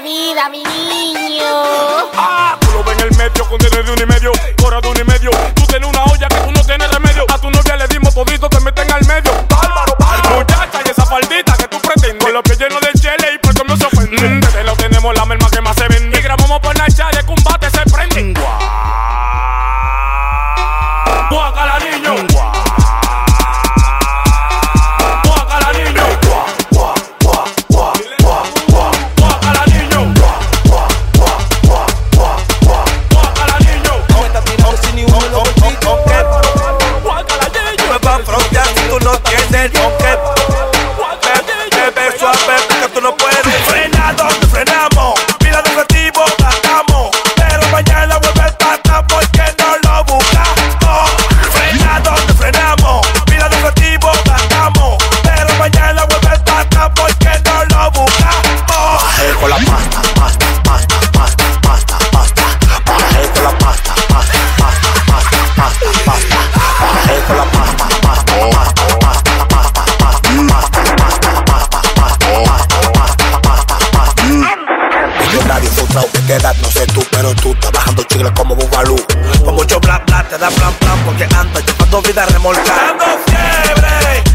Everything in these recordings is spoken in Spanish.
vida, mi niño. Ah, tú lo ves en el metro con desde de un y medio. Don't get. tu como bubalú. Con mucho bla bla te da plan plan porque ando llevando vida remolcada. Dando fiebre.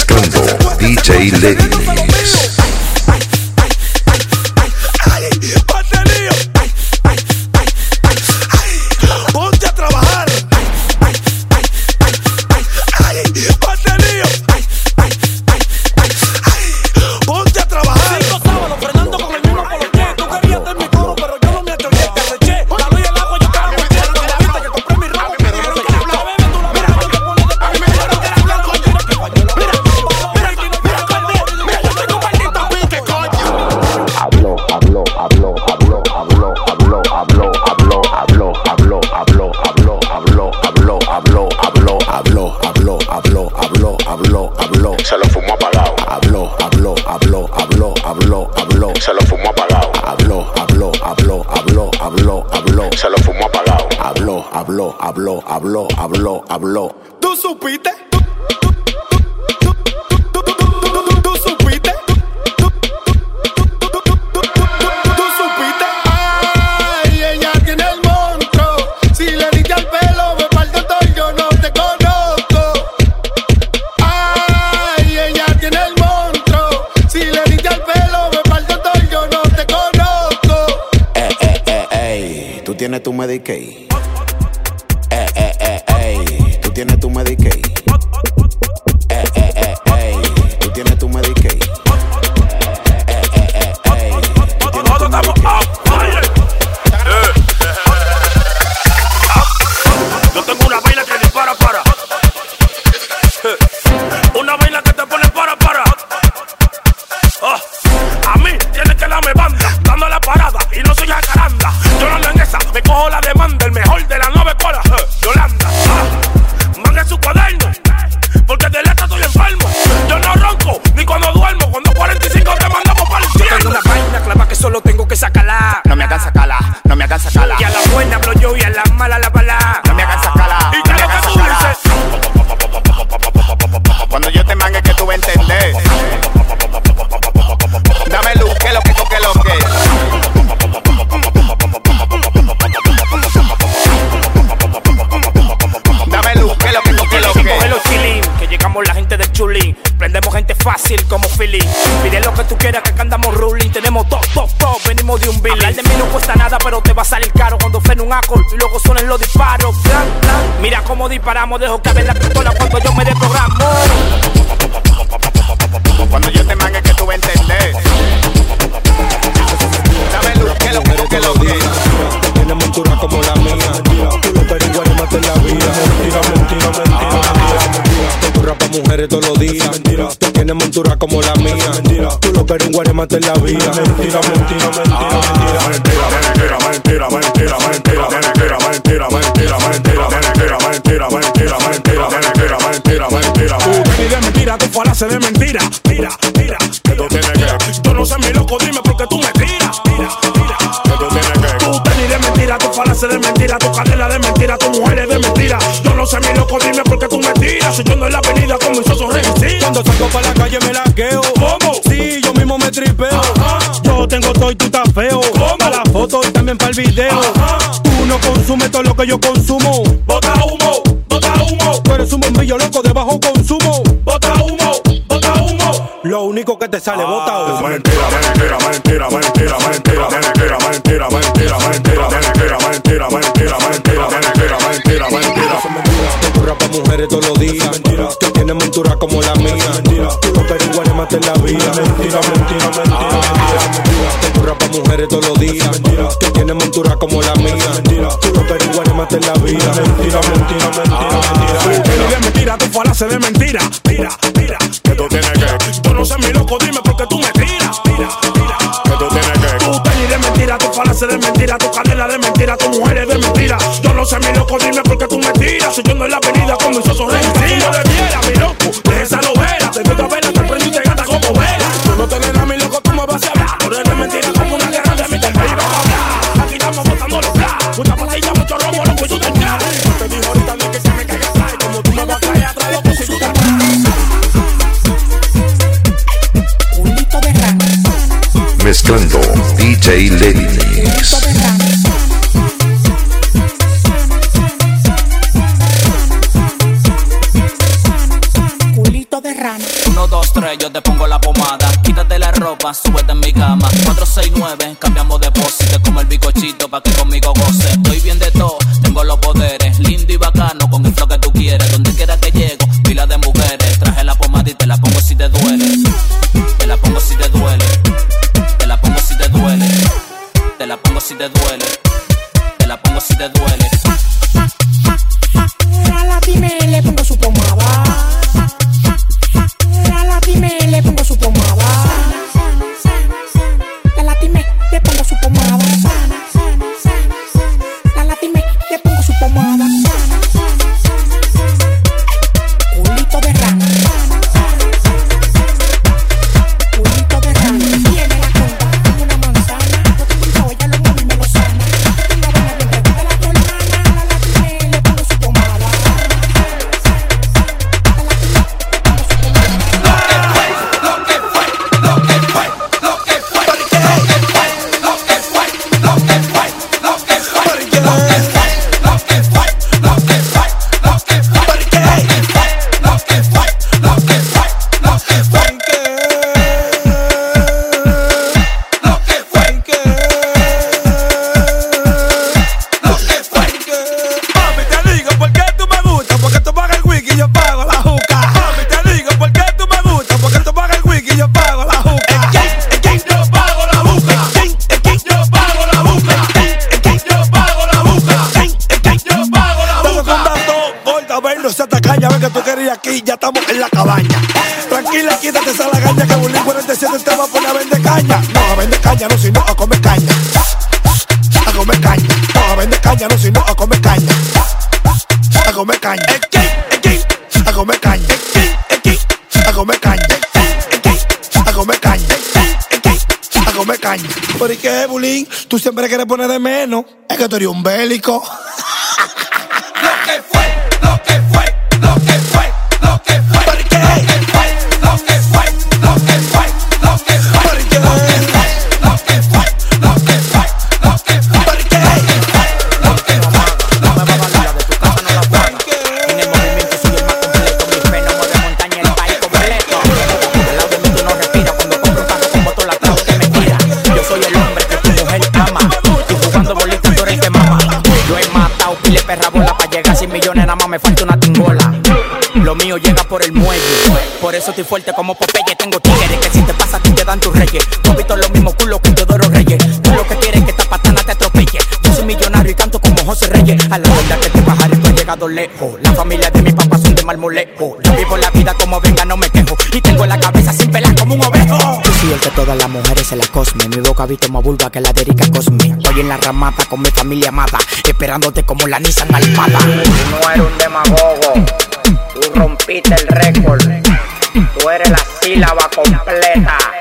mezclando DJ Lenny Habló, habló, habló, habló, habló. ¿Tú supiste? tienes tu Medicaid tiene tu Medicaid. Y suenen los disparos. Plan, plan. Mira cómo disparamos, dejo caber la pistola cuando yo me desprogramo. Cuando yo te mangue que tú vas a entender. Dame luz, que lo que, que lo que. Tiene montura como la mía. Tú lo maten la vida. Mentira, mentira, mentira. Tú rapas mujeres todos los días. Mentira. Tú tienes montura como la mía. Mentira. Tú lo periguanes maten la vida. Mentira, mentira, mentira, mentira. Mentira, mentira, tú falaces de mentira. Tira, tira, Que tú tienes que, Yo no sé mi loco, dime por qué tú me tiras. Tira, tira. que tú tienes que. Tú tenis de mentira, tu falaces de mentira, tu cadena de mentira, tu mujer es de mentira. Yo no sé mi loco, dime por qué tú me tiras. Si yo ando en la avenida con mis osos resistir. Cuando salgo para la calle me laqueo. ¿Cómo? Sí, yo mismo me tripeo. Ajá. Yo tengo todo y tú estás feo. ¿Cómo? Para la foto y también para el video. Ajá. Tú no consumes todo lo que yo consumo. Bota humo, bota humo, Tú eres un bombillo loco de bajo consumo. Lo único que te sale bota humo. Mentira, mentira, mentira, mentira, mentira, mentira, mentira, mentira, mentira, mentira, mentira, mentira, mentira, mentira, mentira, mentira. Tú rapas mujeres todos los días. Mentira. Tú tienes montura como la mía. Mentira. Tú los periguanes maten la vida. Mentira, mentira, mentira, mentira. Rapas mujeres todos los días. Mentira. Tú tienes montura como la mía. Mentira. Tú los periguanes maten la vida. Mentira, mentira, mentira, mentira. de mentira, tu falaces de mentira. Tira, no sé mi loco, dime por qué tú me tiras. Tira, tira. que tú tienes que. Tu tenis de mentira, tu falaces de mentira, tu cadena de mentira, tu mujer es de mentira. Yo no sé mi loco, dime por qué tú me tiras. Si yo ando en la avenida con mis osos DJ Lenny ya estamos en la cabaña. Tranquila, quítate esa lagaña que Bulín 47 te va a poner a vender caña. No, a vender caña, no, sino a comer caña. A comer caña. No, a vender caña, no, sino a comer caña. A comer caña. A comer caña. A comer caña. A comer caña. A comer caña. ¿Por qué, Bulín? Tú siempre quieres poner de menos. Es que tú eres un bélico. Estoy fuerte como Popeye. Tengo tigres que si te pasa a ti te dan tus reyes. Tú visto los mismos culos que Teodoro Reyes. Tú lo que quieres es que esta patana te atropelle. Yo soy millonario y canto como José Reyes. A la verdad que te bajaré, tú has llegado lejos. La familia de mi papá son de marmolejo. Yo vivo la vida como venga, no me quejo. Y tengo la cabeza sin pelar como un ovejo. Yo soy el que todas las mujeres se la cosme. Mi boca visto más vulva que la de Erika Cosme. Estoy en la ramata con mi familia amada. Esperándote como la Nissan Almada. Tú no eres un demagogo. Tú rompiste el récord. Tú eres la sílaba completa.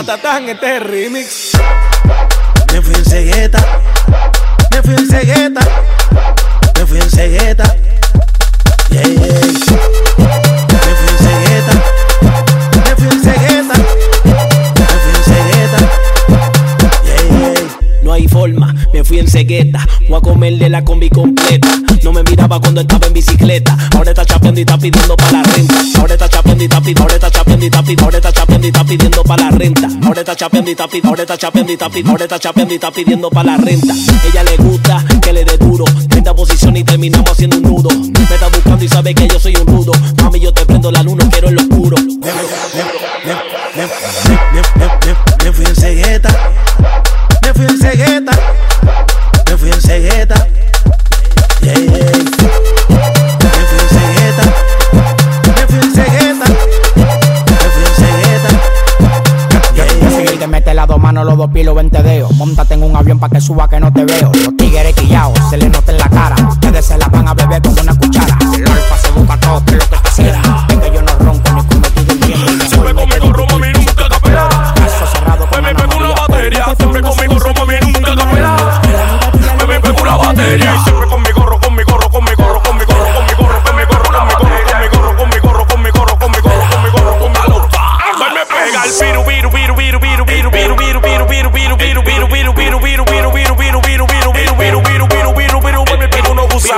Matatán, este es remix. Me fui en cegueta. Me fui en cegueta. Me fui en cegueta. Yeah, yeah. Me fui en cegueta. Me fui en cegueta. Me fui en cegueta. Yeah, yeah. No hay forma, me fui en cegueta. Voy a comerle la combi completa. No me miraba cuando estaba en bicicleta. Ahora está chapeando y está pidiendo para la renta. Ahora está chapeando y está pidiendo. Ahora está chapeando y está pidiendo. Ahora está chapeando y está pidiendo para la renta. Ahora está chapeando y está pidiendo. Ahora está chapeando y. Ahora está chapeando y está pidiendo para la renta. Ella le gusta que le dé duro. 30 posición y terminamos haciendo un nudo. Me está buscando y sabe que yo soy un rudo. Mami, yo te prendo la luna, quiero en lo oscuro. Me fui en cegueta. Me fui en cegueta. Me fui en cegueta. Manos, los dos pies, los 20 dedos. Móntate en un avión pa' que suba que no te veo. Los tigres quillados, se les nota en la cara. Ustedes se la van a beber con una cuchara.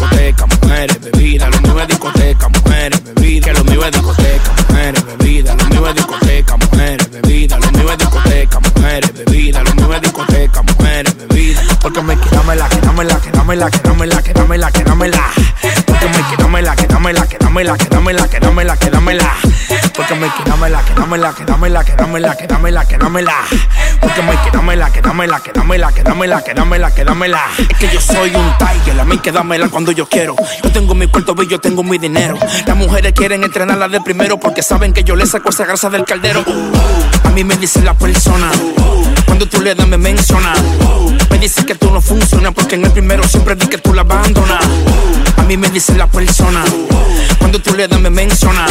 discoteca, mujeres, bebida. Lo mío es discoteca, mujeres, bebida. Que lo mío es discoteca, mujeres, bebida. Lo mío es discoteca, mujeres, bebida. Lo mío es discoteca, mujeres, bebida. Lo mío es discoteca, mujeres, bebida. Porque me quedámela, quedámela, quedámela, quedámela, quedámela, quedámela. Porque me quedámela, quedámela, quedámela, quedámela, quedámela, quedámela. Porque me quedámela, quedámela, quedámela, quedámela, quedámela, quedámela. Porque me quedámela, quedámela, quedámela, quedámela, quedámela, quedámela. Es que yo soy un tiger, a mí quedámela cuando yo quiero. Yo tengo mi cuarto y yo tengo mi dinero. Las mujeres quieren entrenarla de primero porque saben que yo le saco esa grasa del caldero. A mí me dice la persona, cuando tú le das me menciona. Me dice que tú no funcionas porque en el primero siempre di que tú la abandonas. A mí me dice la persona, cuando tú le das me menciona.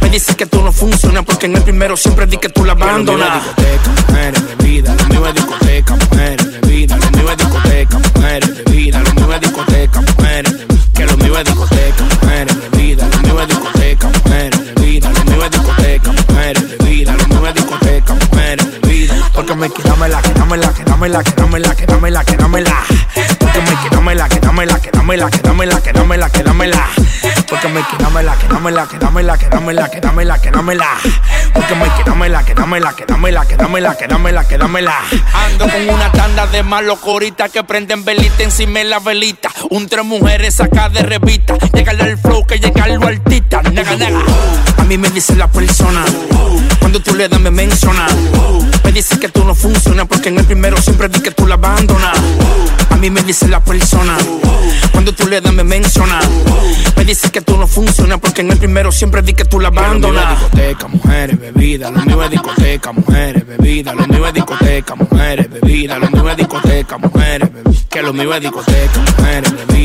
Me dice que tú no funcionas porque en el primero siempre di que tú la abandonas. discoteca, mujeres, bebida. Lo mío es discoteca, mujeres, bebida. Lo mío es discoteca, mujeres, bebida. Lo mío es discoteca, mujeres, que lo mío es discoteca, mujeres, bebida. Lo mío es discoteca, mujeres, bebida. Lo mío es discoteca, mujeres, bebida. Lo mío es discoteca, mujeres, bebida. Porque me quedámela, quedámela, quedámela, quedámela, quedámela, quedámela. Porque me quedámela, quedámela, quedámela, quedámela, quedámela, quedámela. Porque me quedámela, quedámela, quedámela, quedámela, quedámela, quedámela. Porque me quedámela, quedámela, quedámela, quedámela, quedámela, quedámela. Ando con una tanda de malos coritas que prenden velita encima de la velita. Un tres mujeres saca de revista. Llegarle al flow que llega al altita. Nega, nega. A mí me dice la persona. Cuando tú le das me menciona. Me dice que tú no funcionas porque en el primero siempre di que tú la abandonas. A mí me dice la persona. Cuando tú le das me menciona. Me dice que tú no funcionas porque en el primero siempre di que tú la abandonas. discoteca, mujeres, bebida. Lo mío es discoteca, mujeres, bebida. Lo mío es discoteca, mujeres, bebida. Lo mío es discoteca, mujeres, bebida. Que lo mío es discoteca, mujeres, bebida.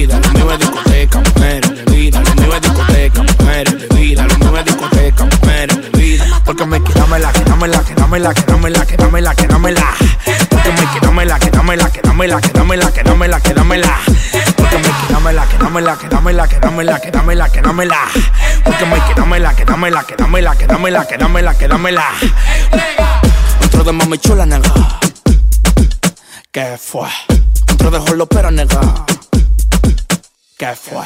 dámela, que dámela, que dámela, que dámela. Que dámela, que dámela, que dámela, que dámela, que dámela, que dámela. Que dámela, que dámela, que dámela, que dámela, que dámela, que dámela. Que dámela, que dámela, que dámela, que dámela, que dámela, que dámela. Otro de mami chula, nega. ¿Qué fue? Otro de jolopera, nega. ¿Qué fue?